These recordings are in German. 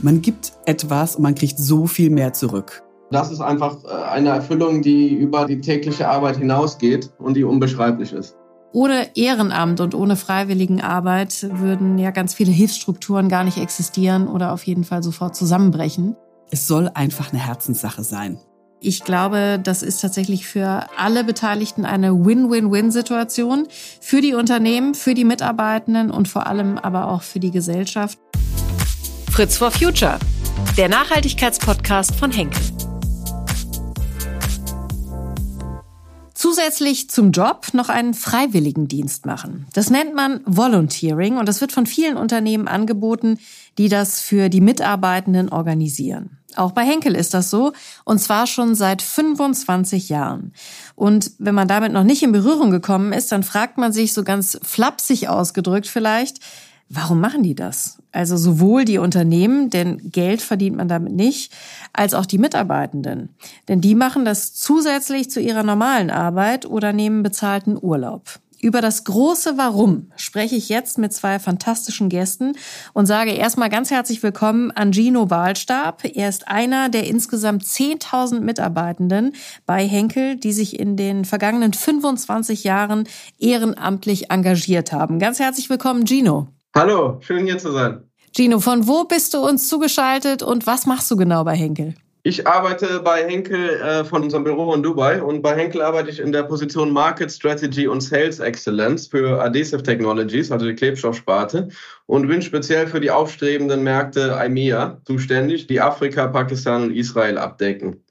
Man gibt etwas und man kriegt so viel mehr zurück. Das ist einfach äh, eine Erfüllung, die über die tägliche Arbeit hinausgeht und die unbeschreiblich ist. Ohne Ehrenamt und ohne Freiwilligenarbeit würden ja ganz viele Hilfsstrukturen gar nicht existieren oder auf jeden Fall sofort zusammenbrechen. Es soll einfach eine Herzenssache sein. Ich glaube, das ist tatsächlich für alle Beteiligten eine Win-Win-Win-Situation. Für die Unternehmen, für die Mitarbeitenden und vor allem aber auch für die Gesellschaft. Fritz for Future, der Nachhaltigkeitspodcast von Henkel. Zusätzlich zum Job noch einen Freiwilligendienst machen. Das nennt man Volunteering und das wird von vielen Unternehmen angeboten, die das für die Mitarbeitenden organisieren. Auch bei Henkel ist das so, und zwar schon seit 25 Jahren. Und wenn man damit noch nicht in Berührung gekommen ist, dann fragt man sich so ganz flapsig ausgedrückt vielleicht, Warum machen die das? Also sowohl die Unternehmen, denn Geld verdient man damit nicht, als auch die Mitarbeitenden. Denn die machen das zusätzlich zu ihrer normalen Arbeit oder nehmen bezahlten Urlaub. Über das große Warum spreche ich jetzt mit zwei fantastischen Gästen und sage erstmal ganz herzlich willkommen an Gino Wahlstab. Er ist einer der insgesamt 10.000 Mitarbeitenden bei Henkel, die sich in den vergangenen 25 Jahren ehrenamtlich engagiert haben. Ganz herzlich willkommen, Gino. Hallo, schön hier zu sein. Gino, von wo bist du uns zugeschaltet und was machst du genau bei Henkel? Ich arbeite bei Henkel äh, von unserem Büro in Dubai und bei Henkel arbeite ich in der Position Market Strategy und Sales Excellence für Adhesive Technologies, also die Klebstoffsparte und bin speziell für die aufstrebenden Märkte IMEA zuständig, die Afrika, Pakistan und Israel abdecken.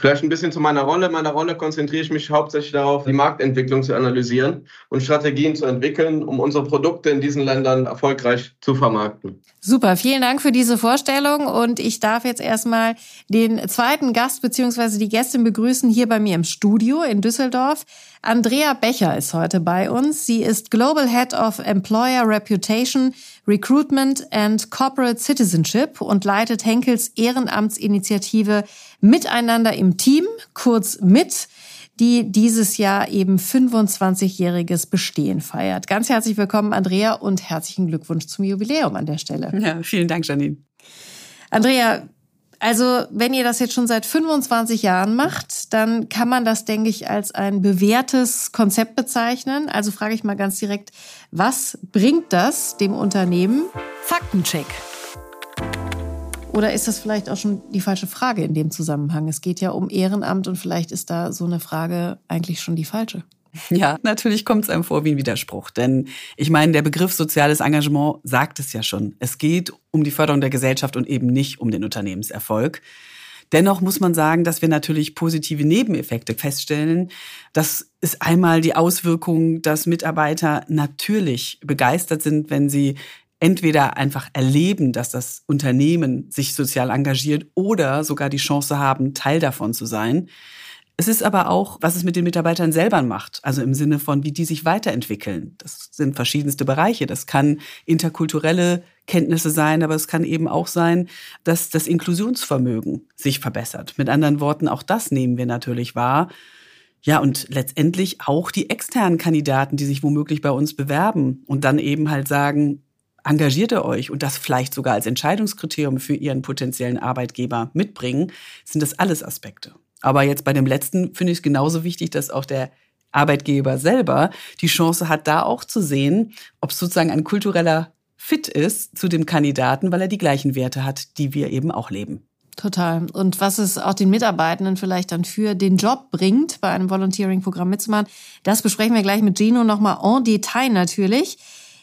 Vielleicht ein bisschen zu meiner Rolle. In meiner Rolle konzentriere ich mich hauptsächlich darauf, die Marktentwicklung zu analysieren und Strategien zu entwickeln, um unsere Produkte in diesen Ländern erfolgreich zu vermarkten. Super, vielen Dank für diese Vorstellung und ich darf jetzt erstmal den zweiten Gast bzw. die Gästin begrüßen hier bei mir im Studio in Düsseldorf. Andrea Becher ist heute bei uns. Sie ist Global Head of Employer Reputation, Recruitment and Corporate Citizenship und leitet Henkels Ehrenamtsinitiative Miteinander im Team, kurz MIT, die dieses Jahr eben 25-jähriges Bestehen feiert. Ganz herzlich willkommen, Andrea, und herzlichen Glückwunsch zum Jubiläum an der Stelle. Ja, vielen Dank, Janine. Andrea, also, wenn ihr das jetzt schon seit 25 Jahren macht, dann kann man das, denke ich, als ein bewährtes Konzept bezeichnen. Also frage ich mal ganz direkt, was bringt das dem Unternehmen? Faktencheck. Oder ist das vielleicht auch schon die falsche Frage in dem Zusammenhang? Es geht ja um Ehrenamt und vielleicht ist da so eine Frage eigentlich schon die falsche. Ja, natürlich kommt es einem vor wie ein Widerspruch. Denn ich meine, der Begriff soziales Engagement sagt es ja schon. Es geht um die Förderung der Gesellschaft und eben nicht um den Unternehmenserfolg. Dennoch muss man sagen, dass wir natürlich positive Nebeneffekte feststellen. Das ist einmal die Auswirkung, dass Mitarbeiter natürlich begeistert sind, wenn sie entweder einfach erleben, dass das Unternehmen sich sozial engagiert oder sogar die Chance haben, Teil davon zu sein. Es ist aber auch, was es mit den Mitarbeitern selber macht, also im Sinne von, wie die sich weiterentwickeln. Das sind verschiedenste Bereiche. Das kann interkulturelle Kenntnisse sein, aber es kann eben auch sein, dass das Inklusionsvermögen sich verbessert. Mit anderen Worten, auch das nehmen wir natürlich wahr. Ja, und letztendlich auch die externen Kandidaten, die sich womöglich bei uns bewerben und dann eben halt sagen, engagiert ihr euch und das vielleicht sogar als Entscheidungskriterium für ihren potenziellen Arbeitgeber mitbringen, sind das alles Aspekte. Aber jetzt bei dem letzten finde ich es genauso wichtig, dass auch der Arbeitgeber selber die Chance hat, da auch zu sehen, ob es sozusagen ein kultureller Fit ist zu dem Kandidaten, weil er die gleichen Werte hat, die wir eben auch leben. Total. Und was es auch den Mitarbeitenden vielleicht dann für den Job bringt, bei einem Volunteering-Programm mitzumachen, das besprechen wir gleich mit Gino nochmal en Detail natürlich.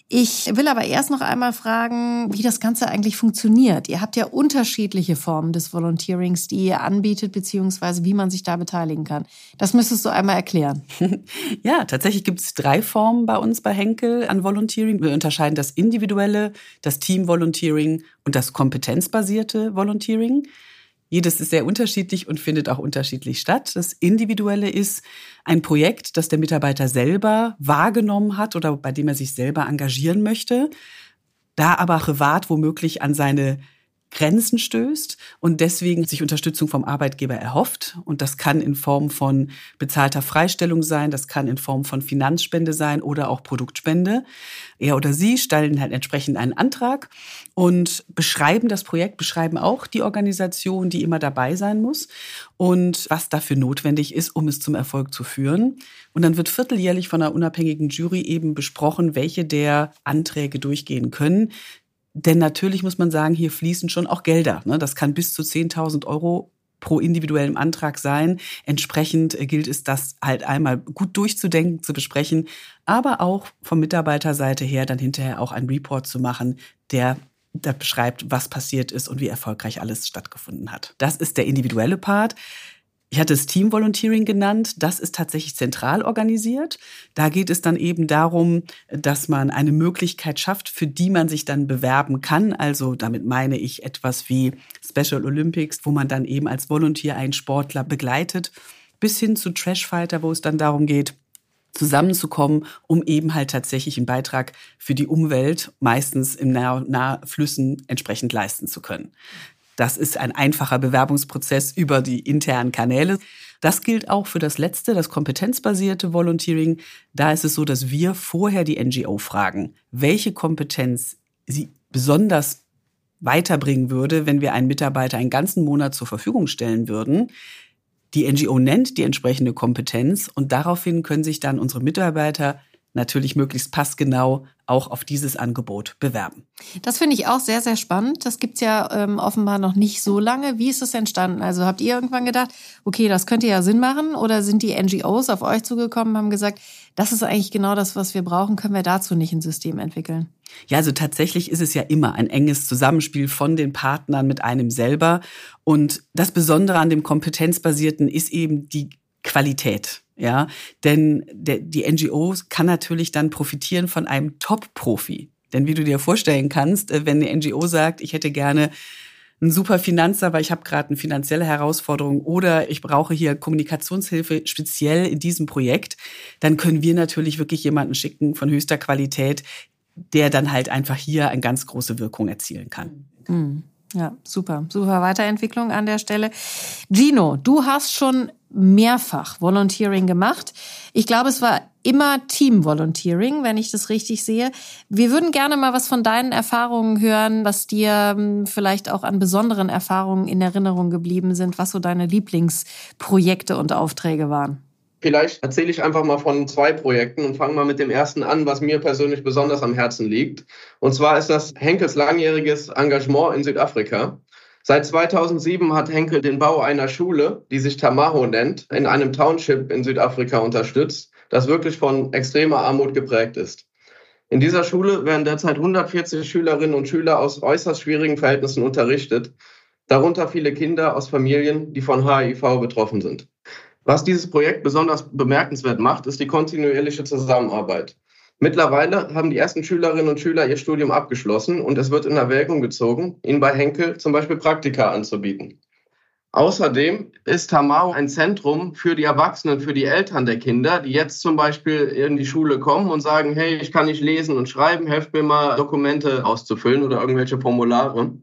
Ich will aber erst noch einmal fragen, wie das Ganze eigentlich funktioniert. Ihr habt ja unterschiedliche Formen des Volunteerings, die ihr anbietet, beziehungsweise wie man sich da beteiligen kann. Das müsstest du einmal erklären. Ja, tatsächlich gibt es drei Formen bei uns bei Henkel an Volunteering. Wir unterscheiden das individuelle, das Team-Volunteering und das kompetenzbasierte Volunteering. Jedes ist sehr unterschiedlich und findet auch unterschiedlich statt. Das Individuelle ist ein Projekt, das der Mitarbeiter selber wahrgenommen hat oder bei dem er sich selber engagieren möchte, da aber privat womöglich an seine Grenzen stößt und deswegen sich Unterstützung vom Arbeitgeber erhofft. Und das kann in Form von bezahlter Freistellung sein, das kann in Form von Finanzspende sein oder auch Produktspende. Er oder sie stellen halt entsprechend einen Antrag und beschreiben das Projekt, beschreiben auch die Organisation, die immer dabei sein muss und was dafür notwendig ist, um es zum Erfolg zu führen. Und dann wird vierteljährlich von einer unabhängigen Jury eben besprochen, welche der Anträge durchgehen können. Denn natürlich muss man sagen, hier fließen schon auch Gelder. Ne? Das kann bis zu 10.000 Euro pro individuellem Antrag sein. Entsprechend äh, gilt es, das halt einmal gut durchzudenken, zu besprechen, aber auch von Mitarbeiterseite her dann hinterher auch einen Report zu machen, der da beschreibt, was passiert ist und wie erfolgreich alles stattgefunden hat. Das ist der individuelle Part. Ich hatte es Team Volunteering genannt. Das ist tatsächlich zentral organisiert. Da geht es dann eben darum, dass man eine Möglichkeit schafft, für die man sich dann bewerben kann. Also damit meine ich etwas wie Special Olympics, wo man dann eben als Volunteer einen Sportler begleitet, bis hin zu Trashfighter, wo es dann darum geht, zusammenzukommen, um eben halt tatsächlich einen Beitrag für die Umwelt, meistens im Nahflüssen, entsprechend leisten zu können. Das ist ein einfacher Bewerbungsprozess über die internen Kanäle. Das gilt auch für das letzte, das kompetenzbasierte Volunteering. Da ist es so, dass wir vorher die NGO fragen, welche Kompetenz sie besonders weiterbringen würde, wenn wir einen Mitarbeiter einen ganzen Monat zur Verfügung stellen würden. Die NGO nennt die entsprechende Kompetenz und daraufhin können sich dann unsere Mitarbeiter natürlich möglichst passgenau auch auf dieses Angebot bewerben. Das finde ich auch sehr, sehr spannend. Das gibt's ja ähm, offenbar noch nicht so lange. Wie ist das entstanden? Also habt ihr irgendwann gedacht, okay, das könnte ja Sinn machen? Oder sind die NGOs auf euch zugekommen und haben gesagt, das ist eigentlich genau das, was wir brauchen, können wir dazu nicht ein System entwickeln? Ja, also tatsächlich ist es ja immer ein enges Zusammenspiel von den Partnern mit einem selber. Und das Besondere an dem Kompetenzbasierten ist eben die Qualität. Ja, denn der, die NGOs kann natürlich dann profitieren von einem Top-Profi. Denn wie du dir vorstellen kannst, äh, wenn eine NGO sagt, ich hätte gerne einen super Finanzer, aber ich habe gerade eine finanzielle Herausforderung oder ich brauche hier Kommunikationshilfe speziell in diesem Projekt, dann können wir natürlich wirklich jemanden schicken von höchster Qualität, der dann halt einfach hier eine ganz große Wirkung erzielen kann. Mhm. Ja, super, super Weiterentwicklung an der Stelle. Gino, du hast schon mehrfach Volunteering gemacht. Ich glaube, es war immer Team-Volunteering, wenn ich das richtig sehe. Wir würden gerne mal was von deinen Erfahrungen hören, was dir hm, vielleicht auch an besonderen Erfahrungen in Erinnerung geblieben sind, was so deine Lieblingsprojekte und Aufträge waren. Vielleicht erzähle ich einfach mal von zwei Projekten und fange mal mit dem ersten an, was mir persönlich besonders am Herzen liegt. Und zwar ist das Henkels langjähriges Engagement in Südafrika. Seit 2007 hat Henkel den Bau einer Schule, die sich Tamaho nennt, in einem Township in Südafrika unterstützt, das wirklich von extremer Armut geprägt ist. In dieser Schule werden derzeit 140 Schülerinnen und Schüler aus äußerst schwierigen Verhältnissen unterrichtet, darunter viele Kinder aus Familien, die von HIV betroffen sind. Was dieses Projekt besonders bemerkenswert macht, ist die kontinuierliche Zusammenarbeit. Mittlerweile haben die ersten Schülerinnen und Schüler ihr Studium abgeschlossen und es wird in Erwägung gezogen, ihnen bei Henkel zum Beispiel Praktika anzubieten. Außerdem ist Tamau ein Zentrum für die Erwachsenen, für die Eltern der Kinder, die jetzt zum Beispiel in die Schule kommen und sagen, hey, ich kann nicht lesen und schreiben, helft mir mal Dokumente auszufüllen oder irgendwelche Formulare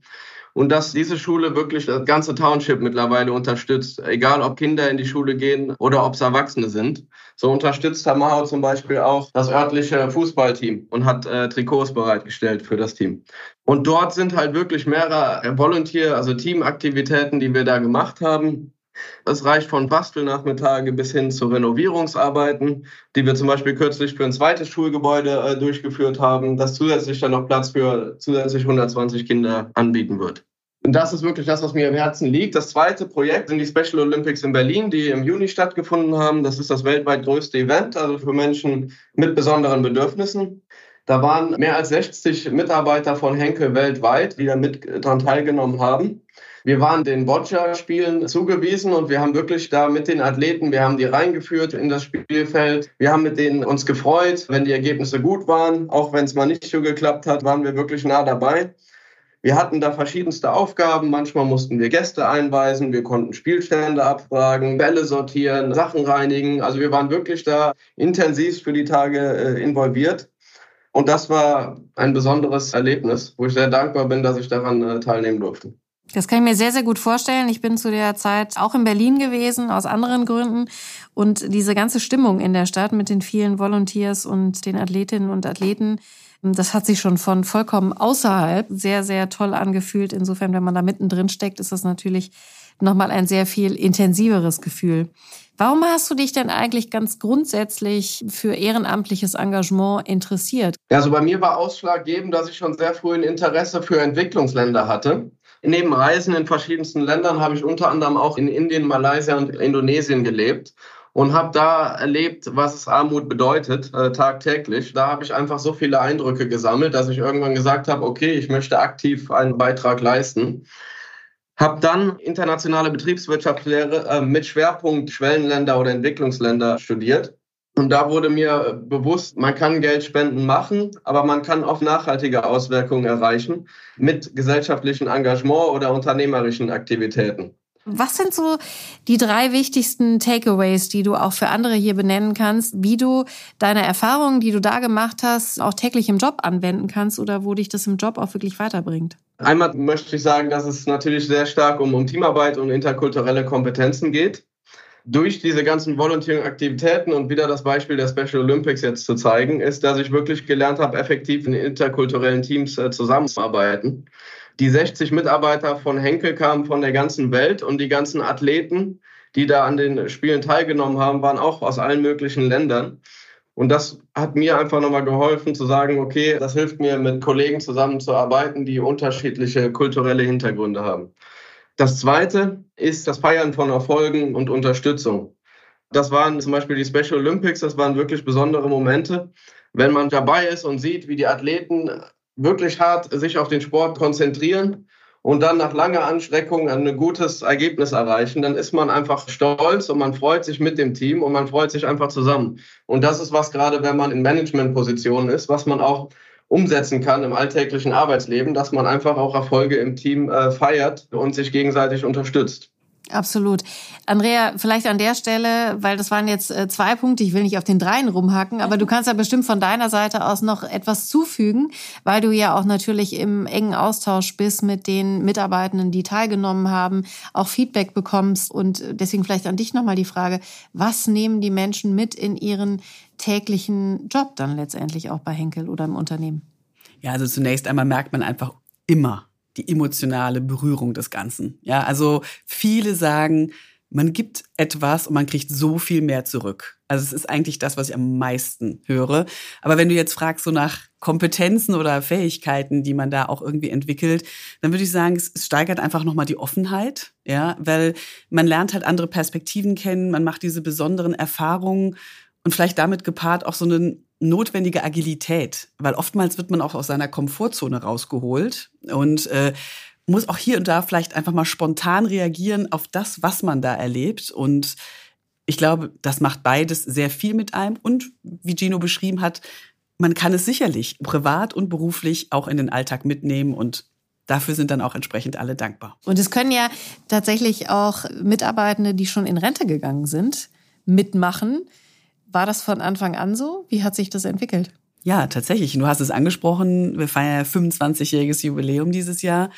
und dass diese Schule wirklich das ganze Township mittlerweile unterstützt, egal ob Kinder in die Schule gehen oder ob es Erwachsene sind. So unterstützt Tamao zum Beispiel auch das örtliche Fußballteam und hat äh, Trikots bereitgestellt für das Team. Und dort sind halt wirklich mehrere Volunteer, also Teamaktivitäten, die wir da gemacht haben. Es reicht von Bastelnachmittage bis hin zu Renovierungsarbeiten, die wir zum Beispiel kürzlich für ein zweites Schulgebäude äh, durchgeführt haben, das zusätzlich dann noch Platz für zusätzlich 120 Kinder anbieten wird. Und das ist wirklich das, was mir im Herzen liegt. Das zweite Projekt sind die Special Olympics in Berlin, die im Juni stattgefunden haben. Das ist das weltweit größte Event, also für Menschen mit besonderen Bedürfnissen. Da waren mehr als 60 Mitarbeiter von Henkel weltweit, die da mit dran teilgenommen haben. Wir waren den Boccia-Spielen zugewiesen und wir haben wirklich da mit den Athleten, wir haben die reingeführt in das Spielfeld. Wir haben mit denen uns gefreut, wenn die Ergebnisse gut waren. Auch wenn es mal nicht so geklappt hat, waren wir wirklich nah dabei. Wir hatten da verschiedenste Aufgaben. Manchmal mussten wir Gäste einweisen, wir konnten Spielstände abfragen, Bälle sortieren, Sachen reinigen. Also wir waren wirklich da intensiv für die Tage äh, involviert. Und das war ein besonderes Erlebnis, wo ich sehr dankbar bin, dass ich daran äh, teilnehmen durfte. Das kann ich mir sehr, sehr gut vorstellen. Ich bin zu der Zeit auch in Berlin gewesen, aus anderen Gründen. Und diese ganze Stimmung in der Stadt mit den vielen Volunteers und den Athletinnen und Athleten, das hat sich schon von vollkommen außerhalb sehr, sehr toll angefühlt. Insofern, wenn man da mittendrin steckt, ist das natürlich nochmal ein sehr viel intensiveres Gefühl. Warum hast du dich denn eigentlich ganz grundsätzlich für ehrenamtliches Engagement interessiert? Ja, also bei mir war ausschlaggebend, dass ich schon sehr früh ein Interesse für Entwicklungsländer hatte. Neben Reisen in verschiedensten Ländern habe ich unter anderem auch in Indien, Malaysia und Indonesien gelebt und habe da erlebt, was es Armut bedeutet, äh, tagtäglich. Da habe ich einfach so viele Eindrücke gesammelt, dass ich irgendwann gesagt habe, okay, ich möchte aktiv einen Beitrag leisten. Habe dann internationale Betriebswirtschaftslehre äh, mit Schwerpunkt Schwellenländer oder Entwicklungsländer studiert. Und da wurde mir bewusst, man kann Geldspenden machen, aber man kann auch nachhaltige Auswirkungen erreichen mit gesellschaftlichem Engagement oder unternehmerischen Aktivitäten. Was sind so die drei wichtigsten Takeaways, die du auch für andere hier benennen kannst, wie du deine Erfahrungen, die du da gemacht hast, auch täglich im Job anwenden kannst oder wo dich das im Job auch wirklich weiterbringt? Einmal möchte ich sagen, dass es natürlich sehr stark um, um Teamarbeit und interkulturelle Kompetenzen geht. Durch diese ganzen Volunteering-Aktivitäten und wieder das Beispiel der Special Olympics jetzt zu zeigen, ist, dass ich wirklich gelernt habe, effektiv in interkulturellen Teams äh, zusammenzuarbeiten. Die 60 Mitarbeiter von Henkel kamen von der ganzen Welt und die ganzen Athleten, die da an den Spielen teilgenommen haben, waren auch aus allen möglichen Ländern. Und das hat mir einfach nochmal geholfen zu sagen, okay, das hilft mir, mit Kollegen zusammenzuarbeiten, die unterschiedliche kulturelle Hintergründe haben. Das zweite ist das Feiern von Erfolgen und Unterstützung. Das waren zum Beispiel die Special Olympics, das waren wirklich besondere Momente. Wenn man dabei ist und sieht, wie die Athleten wirklich hart sich auf den Sport konzentrieren und dann nach langer Anstreckung ein gutes Ergebnis erreichen, dann ist man einfach stolz und man freut sich mit dem Team und man freut sich einfach zusammen. Und das ist was gerade, wenn man in Managementpositionen ist, was man auch umsetzen kann im alltäglichen Arbeitsleben, dass man einfach auch Erfolge im Team äh, feiert und sich gegenseitig unterstützt. Absolut. Andrea, vielleicht an der Stelle, weil das waren jetzt äh, zwei Punkte, ich will nicht auf den dreien rumhacken, aber du kannst ja bestimmt von deiner Seite aus noch etwas zufügen, weil du ja auch natürlich im engen Austausch bist mit den Mitarbeitenden, die teilgenommen haben, auch Feedback bekommst und deswegen vielleicht an dich nochmal die Frage, was nehmen die Menschen mit in ihren täglichen Job dann letztendlich auch bei Henkel oder im Unternehmen? Ja, also zunächst einmal merkt man einfach immer, die emotionale Berührung des Ganzen. Ja, also viele sagen, man gibt etwas und man kriegt so viel mehr zurück. Also es ist eigentlich das, was ich am meisten höre. Aber wenn du jetzt fragst so nach Kompetenzen oder Fähigkeiten, die man da auch irgendwie entwickelt, dann würde ich sagen, es, steigert einfach nochmal die Offenheit, ja, weil man lernt halt andere Perspektiven kennen, man macht diese besonderen Erfahrungen und vielleicht damit gepaart auch so einen notwendige Agilität, weil oftmals wird man auch aus seiner Komfortzone rausgeholt und äh, muss auch hier und da vielleicht einfach mal spontan reagieren auf das, was man da erlebt. Und ich glaube, das macht beides sehr viel mit einem. Und wie Gino beschrieben hat, man kann es sicherlich privat und beruflich auch in den Alltag mitnehmen und Dafür sind dann auch entsprechend alle dankbar. Und es können ja tatsächlich auch Mitarbeitende, die schon in Rente gegangen sind, mitmachen. War das von Anfang an so? Wie hat sich das entwickelt? Ja, tatsächlich. Du hast es angesprochen. Wir feiern ja 25-jähriges Jubiläum dieses Jahr.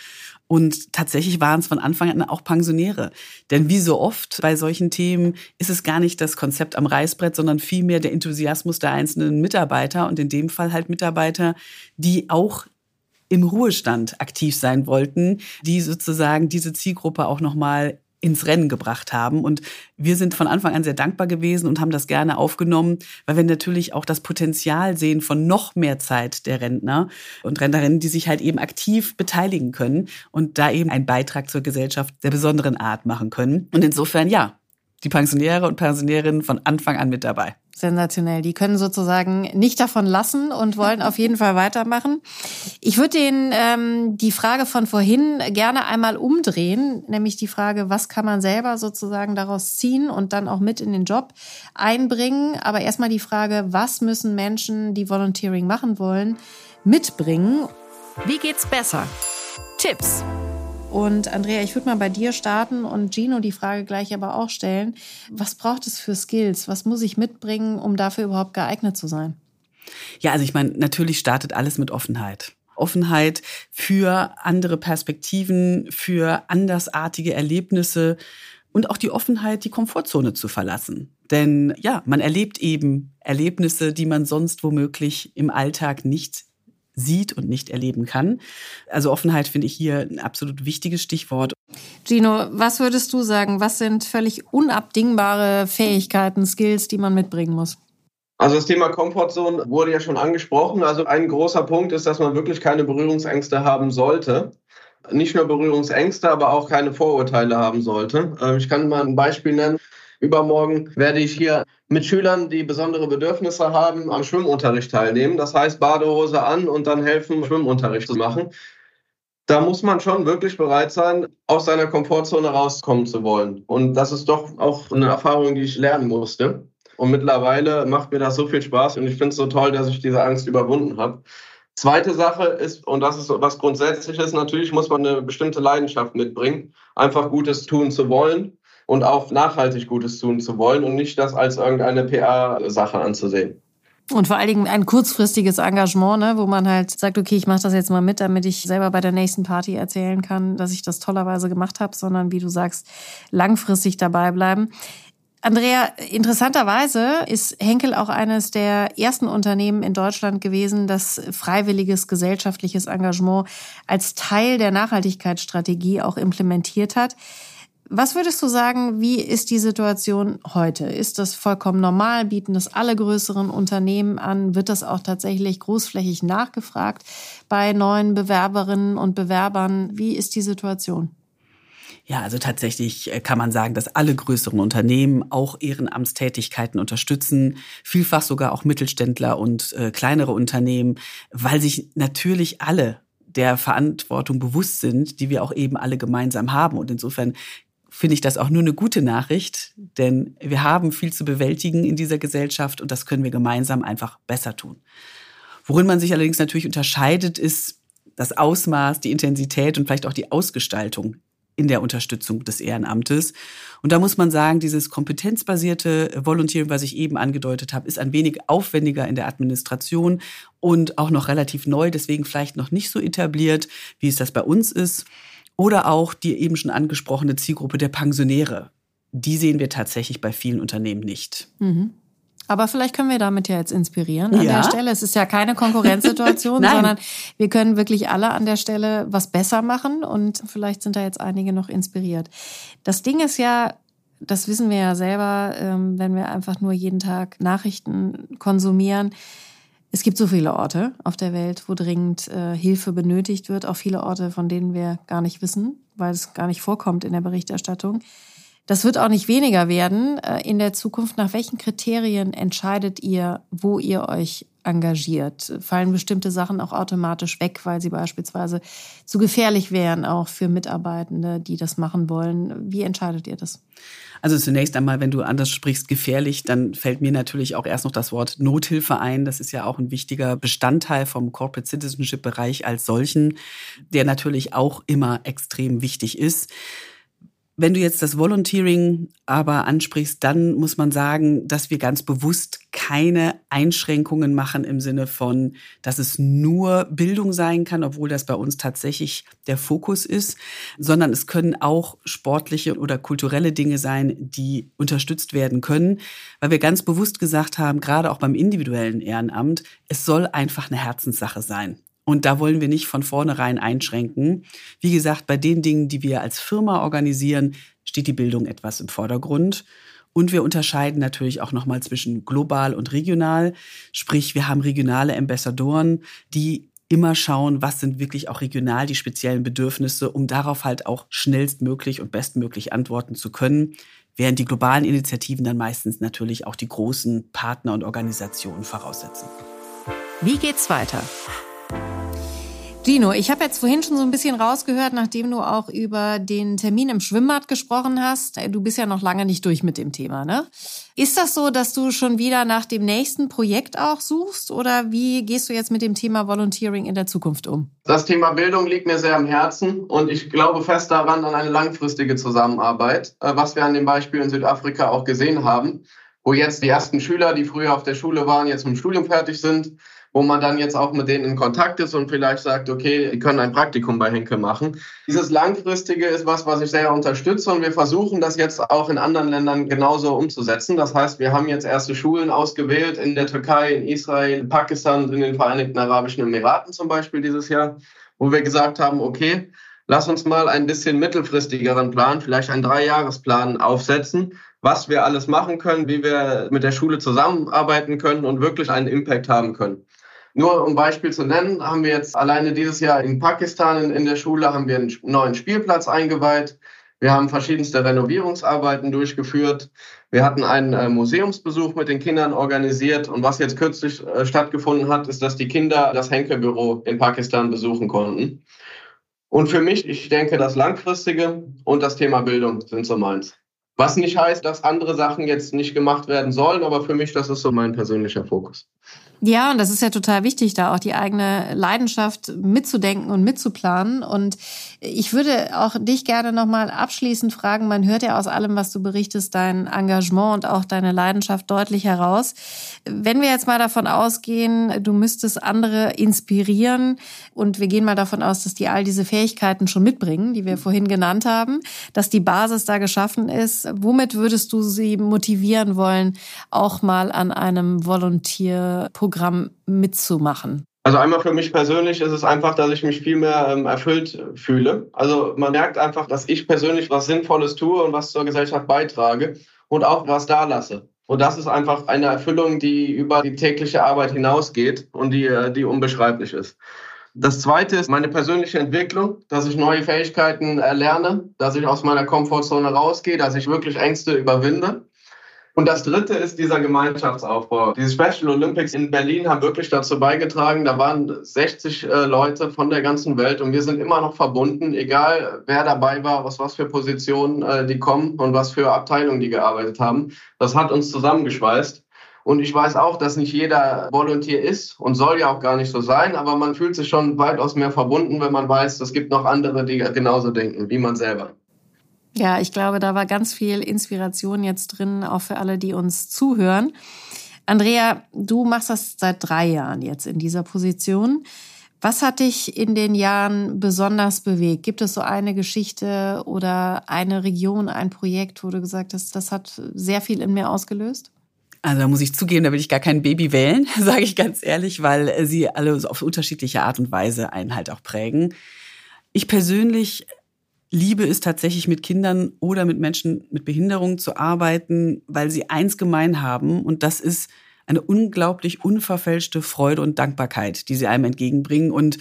Und tatsächlich waren es von Anfang an auch Pensionäre. Denn wie so oft bei solchen Themen ist es gar nicht das Konzept am Reißbrett, sondern vielmehr der Enthusiasmus der einzelnen Mitarbeiter und in dem Fall halt Mitarbeiter, die auch im Ruhestand aktiv sein wollten, die sozusagen diese Zielgruppe auch nochmal ins Rennen gebracht haben. Und wir sind von Anfang an sehr dankbar gewesen und haben das gerne aufgenommen, weil wir natürlich auch das Potenzial sehen von noch mehr Zeit der Rentner und Rentnerinnen, die sich halt eben aktiv beteiligen können und da eben einen Beitrag zur Gesellschaft der besonderen Art machen können. Und insofern, ja, die Pensionäre und Pensionärinnen von Anfang an mit dabei. Sensationell. Die können sozusagen nicht davon lassen und wollen auf jeden Fall weitermachen. Ich würde den ähm, die Frage von vorhin gerne einmal umdrehen, nämlich die Frage, was kann man selber sozusagen daraus ziehen und dann auch mit in den Job einbringen. Aber erstmal die Frage, was müssen Menschen, die Volunteering machen wollen, mitbringen? Wie geht's besser? Tipps. Und Andrea, ich würde mal bei dir starten und Gino die Frage gleich aber auch stellen. Was braucht es für Skills? Was muss ich mitbringen, um dafür überhaupt geeignet zu sein? Ja, also ich meine, natürlich startet alles mit Offenheit. Offenheit für andere Perspektiven, für andersartige Erlebnisse und auch die Offenheit, die Komfortzone zu verlassen. Denn ja, man erlebt eben Erlebnisse, die man sonst womöglich im Alltag nicht sieht und nicht erleben kann. Also Offenheit finde ich hier ein absolut wichtiges Stichwort. Gino, was würdest du sagen? Was sind völlig unabdingbare Fähigkeiten, Skills, die man mitbringen muss? Also das Thema Comfortzone wurde ja schon angesprochen. Also ein großer Punkt ist, dass man wirklich keine Berührungsängste haben sollte. Nicht nur Berührungsängste, aber auch keine Vorurteile haben sollte. Ähm, ich kann mal ein Beispiel nennen. Übermorgen werde ich hier mit Schülern, die besondere Bedürfnisse haben, am Schwimmunterricht teilnehmen. Das heißt, Badehose an und dann helfen, Schwimmunterricht zu machen. Da muss man schon wirklich bereit sein, aus seiner Komfortzone rauskommen zu wollen. Und das ist doch auch eine Erfahrung, die ich lernen musste. Und mittlerweile macht mir das so viel Spaß und ich finde es so toll, dass ich diese Angst überwunden habe. Zweite Sache ist, und das ist was Grundsätzliches, natürlich muss man eine bestimmte Leidenschaft mitbringen, einfach Gutes tun zu wollen und auch nachhaltig Gutes tun zu wollen und nicht das als irgendeine PR-Sache anzusehen. Und vor allen Dingen ein kurzfristiges Engagement, ne, wo man halt sagt, okay, ich mache das jetzt mal mit, damit ich selber bei der nächsten Party erzählen kann, dass ich das tollerweise gemacht habe, sondern wie du sagst, langfristig dabei bleiben. Andrea, interessanterweise ist Henkel auch eines der ersten Unternehmen in Deutschland gewesen, das freiwilliges gesellschaftliches Engagement als Teil der Nachhaltigkeitsstrategie auch implementiert hat. Was würdest du sagen, wie ist die Situation heute? Ist das vollkommen normal? Bieten das alle größeren Unternehmen an? Wird das auch tatsächlich großflächig nachgefragt bei neuen Bewerberinnen und Bewerbern? Wie ist die Situation? Ja, also tatsächlich äh, kann man sagen, dass alle größeren Unternehmen auch Ehrenamtstätigkeiten unterstützen, vielfach sogar auch Mittelständler und äh, kleinere Unternehmen, weil sich natürlich alle der Verantwortung bewusst sind, die wir auch eben alle gemeinsam haben. Und insofern finde ich das auch nur eine gute Nachricht, denn wir haben viel zu bewältigen in dieser Gesellschaft und das können wir gemeinsam einfach besser tun. Worin man sich allerdings natürlich unterscheidet, ist das Ausmaß, die Intensität und vielleicht auch die Ausgestaltung in der Unterstützung des Ehrenamtes. Und da muss man sagen, dieses kompetenzbasierte Volunteering, was ich eben angedeutet habe, ist ein wenig aufwendiger in der Administration und auch noch relativ neu, deswegen vielleicht noch nicht so etabliert, wie es das bei uns ist. Oder auch die eben schon angesprochene Zielgruppe der Pensionäre. Die sehen wir tatsächlich bei vielen Unternehmen nicht. Mhm. Aber vielleicht können wir damit ja jetzt inspirieren an ja. der Stelle. Es ist ja keine Konkurrenzsituation, sondern wir können wirklich alle an der Stelle was besser machen und vielleicht sind da jetzt einige noch inspiriert. Das Ding ist ja, das wissen wir ja selber, ähm, wenn wir einfach nur jeden Tag Nachrichten konsumieren. Es gibt so viele Orte auf der Welt, wo dringend äh, Hilfe benötigt wird, auch viele Orte, von denen wir gar nicht wissen, weil es gar nicht vorkommt in der Berichterstattung. Das wird auch nicht weniger werden äh, in der Zukunft. Nach welchen Kriterien entscheidet ihr, wo ihr euch engagiert? Fallen bestimmte Sachen auch automatisch weg, weil sie beispielsweise zu gefährlich wären, auch für Mitarbeitende, die das machen wollen? Wie entscheidet ihr das? Also zunächst einmal, wenn du anders sprichst, gefährlich, dann fällt mir natürlich auch erst noch das Wort Nothilfe ein. Das ist ja auch ein wichtiger Bestandteil vom Corporate Citizenship Bereich als solchen, der natürlich auch immer extrem wichtig ist. Wenn du jetzt das Volunteering aber ansprichst, dann muss man sagen, dass wir ganz bewusst keine Einschränkungen machen im Sinne von, dass es nur Bildung sein kann, obwohl das bei uns tatsächlich der Fokus ist, sondern es können auch sportliche oder kulturelle Dinge sein, die unterstützt werden können, weil wir ganz bewusst gesagt haben, gerade auch beim individuellen Ehrenamt, es soll einfach eine Herzenssache sein. Und da wollen wir nicht von vornherein einschränken. Wie gesagt, bei den Dingen, die wir als Firma organisieren, steht die Bildung etwas im Vordergrund. Und wir unterscheiden natürlich auch nochmal zwischen global und regional. Sprich, wir haben regionale Ambassadoren, die immer schauen, was sind wirklich auch regional die speziellen Bedürfnisse, um darauf halt auch schnellstmöglich und bestmöglich antworten zu können. Während die globalen Initiativen dann meistens natürlich auch die großen Partner und Organisationen voraussetzen. Wie geht's weiter? Gino, ich habe jetzt vorhin schon so ein bisschen rausgehört, nachdem du auch über den Termin im Schwimmbad gesprochen hast. Du bist ja noch lange nicht durch mit dem Thema, ne? Ist das so, dass du schon wieder nach dem nächsten Projekt auch suchst oder wie gehst du jetzt mit dem Thema Volunteering in der Zukunft um? Das Thema Bildung liegt mir sehr am Herzen und ich glaube fest daran an eine langfristige Zusammenarbeit, äh, was wir an dem Beispiel in Südafrika auch gesehen haben. wo jetzt die ersten Schüler, die früher auf der Schule waren, jetzt mit dem Studium fertig sind, wo man dann jetzt auch mit denen in Kontakt ist und vielleicht sagt, okay, die können ein Praktikum bei Henkel machen. Dieses Langfristige ist was, was ich sehr unterstütze und wir versuchen das jetzt auch in anderen Ländern genauso umzusetzen. Das heißt, wir haben jetzt erste Schulen ausgewählt in der Türkei, in Israel, in Pakistan, in den Vereinigten Arabischen Emiraten zum Beispiel dieses Jahr, wo wir gesagt haben, okay, lass uns mal ein bisschen mittelfristigeren Plan, vielleicht einen Dreijahresplan aufsetzen, was wir alles machen können, wie wir mit der Schule zusammenarbeiten können und wirklich einen Impact haben können. Nur um Beispiel zu nennen, haben wir jetzt alleine dieses Jahr in Pakistan in, der Schule haben wir einen neuen Spielplatz eingeweiht. Wir haben verschiedenste Renovierungsarbeiten durchgeführt. Wir hatten einen äh, Museumsbesuch mit den Kindern organisiert. Und was jetzt kürzlich äh, stattgefunden hat, ist, dass die Kinder das Henkel-Büro in Pakistan besuchen konnten. Und für mich, ich denke, das Langfristige und das Thema Bildung sind so meins. Was nicht heißt, dass andere Sachen jetzt nicht gemacht werden sollen, aber für mich, das ist so mein persönlicher Fokus. Ja, und das ist ja total wichtig, da auch die eigene Leidenschaft mitzudenken und mitzuplanen. Und ich würde auch dich gerne nochmal abschließend fragen, man hört ja aus allem, was du berichtest, dein Engagement und auch deine Leidenschaft deutlich heraus. Wenn wir jetzt mal davon ausgehen, du müsstest andere inspirieren und wir gehen mal davon aus, dass die all diese Fähigkeiten schon mitbringen, die wir vorhin genannt haben, dass die Basis da geschaffen ist, womit würdest du sie motivieren wollen, auch mal an einem Volontierprogramm Programm mitzumachen? Also einmal für mich persönlich ist es einfach, dass ich mich viel mehr ähm, erfüllt fühle. Also man merkt einfach, dass ich persönlich was Sinnvolles tue und was zur Gesellschaft beitrage und auch was da lasse. Und das ist einfach eine Erfüllung, die über die tägliche Arbeit hinausgeht und die, äh, die unbeschreiblich ist. Das zweite ist meine persönliche Entwicklung, dass ich neue Fähigkeiten erlerne, dass ich aus meiner Komfortzone rausgehe, dass ich wirklich Ängste überwinde. Und das dritte ist dieser Gemeinschaftsaufbau. Die Special Olympics in Berlin haben wirklich dazu beigetragen. Da waren 60 äh, Leute von der ganzen Welt und wir sind immer noch verbunden, egal wer dabei war, aus was für Positionen äh, die kommen und was für Abteilungen die gearbeitet haben. Das hat uns zusammengeschweißt. Und ich weiß auch, dass nicht jeder Volunteer ist und soll ja auch gar nicht so sein, aber man fühlt sich schon weitaus mehr verbunden, wenn man weiß, es gibt noch andere, die genauso denken wie man selber. Ja, ich glaube, da war ganz viel Inspiration jetzt drin, auch für alle, die uns zuhören. Andrea, du machst das seit drei Jahren jetzt in dieser Position. Was hat dich in den Jahren besonders bewegt? Gibt es so eine Geschichte oder eine Region, ein Projekt, wo du gesagt hast, das hat sehr viel in mir ausgelöst? Also da muss ich zugeben, da will ich gar kein Baby wählen, sage ich ganz ehrlich, weil sie alle auf unterschiedliche Art und Weise einen halt auch prägen. Ich persönlich liebe es tatsächlich mit Kindern oder mit Menschen mit Behinderung zu arbeiten, weil sie eins gemein haben. Und das ist eine unglaublich unverfälschte Freude und Dankbarkeit, die sie einem entgegenbringen. Und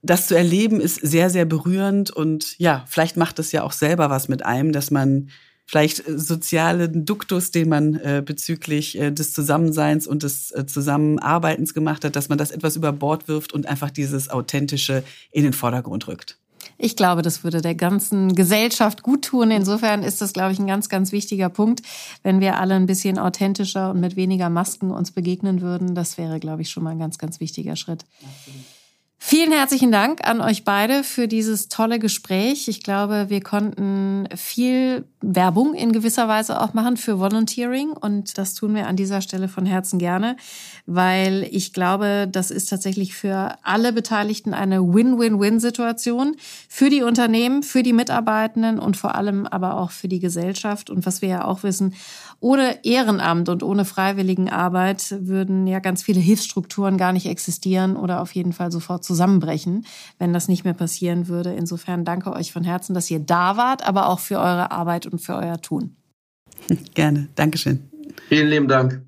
das zu erleben ist sehr, sehr berührend. Und ja, vielleicht macht es ja auch selber was mit einem, dass man vielleicht sozialen Duktus, den man äh, bezüglich äh, des Zusammenseins und des äh, Zusammenarbeitens gemacht hat, dass man das etwas über Bord wirft und einfach dieses Authentische in den Vordergrund rückt. Ich glaube, das würde der ganzen Gesellschaft gut tun. Insofern ist das, glaube ich, ein ganz, ganz wichtiger Punkt, wenn wir alle ein bisschen authentischer und mit weniger Masken uns begegnen würden. Das wäre, glaube ich, schon mal ein ganz, ganz wichtiger Schritt. Vielen herzlichen Dank an euch beide für dieses tolle Gespräch. Ich glaube, wir konnten viel Werbung in gewisser Weise auch machen für Volunteering und das tun wir an dieser Stelle von Herzen gerne, weil ich glaube, das ist tatsächlich für alle Beteiligten eine Win-Win-Win-Situation, für die Unternehmen, für die Mitarbeitenden und vor allem aber auch für die Gesellschaft. Und was wir ja auch wissen, ohne Ehrenamt und ohne Freiwilligenarbeit würden ja ganz viele Hilfsstrukturen gar nicht existieren oder auf jeden Fall sofort zusammenbrechen, wenn das nicht mehr passieren würde. Insofern danke euch von Herzen, dass ihr da wart, aber auch für eure Arbeit und für euer Tun. Gerne. Dankeschön. Vielen lieben Dank.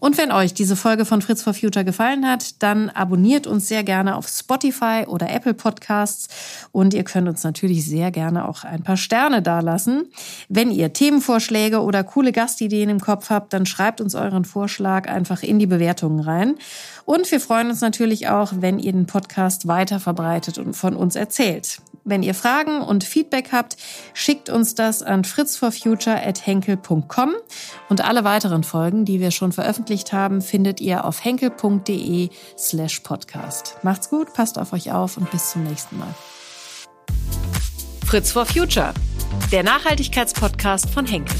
Und wenn euch diese Folge von Fritz for Future gefallen hat, dann abonniert uns sehr gerne auf Spotify oder Apple Podcasts und ihr könnt uns natürlich sehr gerne auch ein paar Sterne dalassen. Wenn ihr Themenvorschläge oder coole Gastideen im Kopf habt, dann schreibt uns euren Vorschlag einfach in die Bewertungen rein. Und wir freuen uns natürlich auch, wenn ihr den Podcast weiter verbreitet und von uns erzählt. Wenn ihr Fragen und Feedback habt, schickt uns das an fritzforfuture@henkel.com und alle weiteren Folgen, die wir schon veröffentlicht haben, findet ihr auf henkel.de/podcast. Macht's gut, passt auf euch auf und bis zum nächsten Mal. Fritz for Future, der Nachhaltigkeitspodcast von Henkel.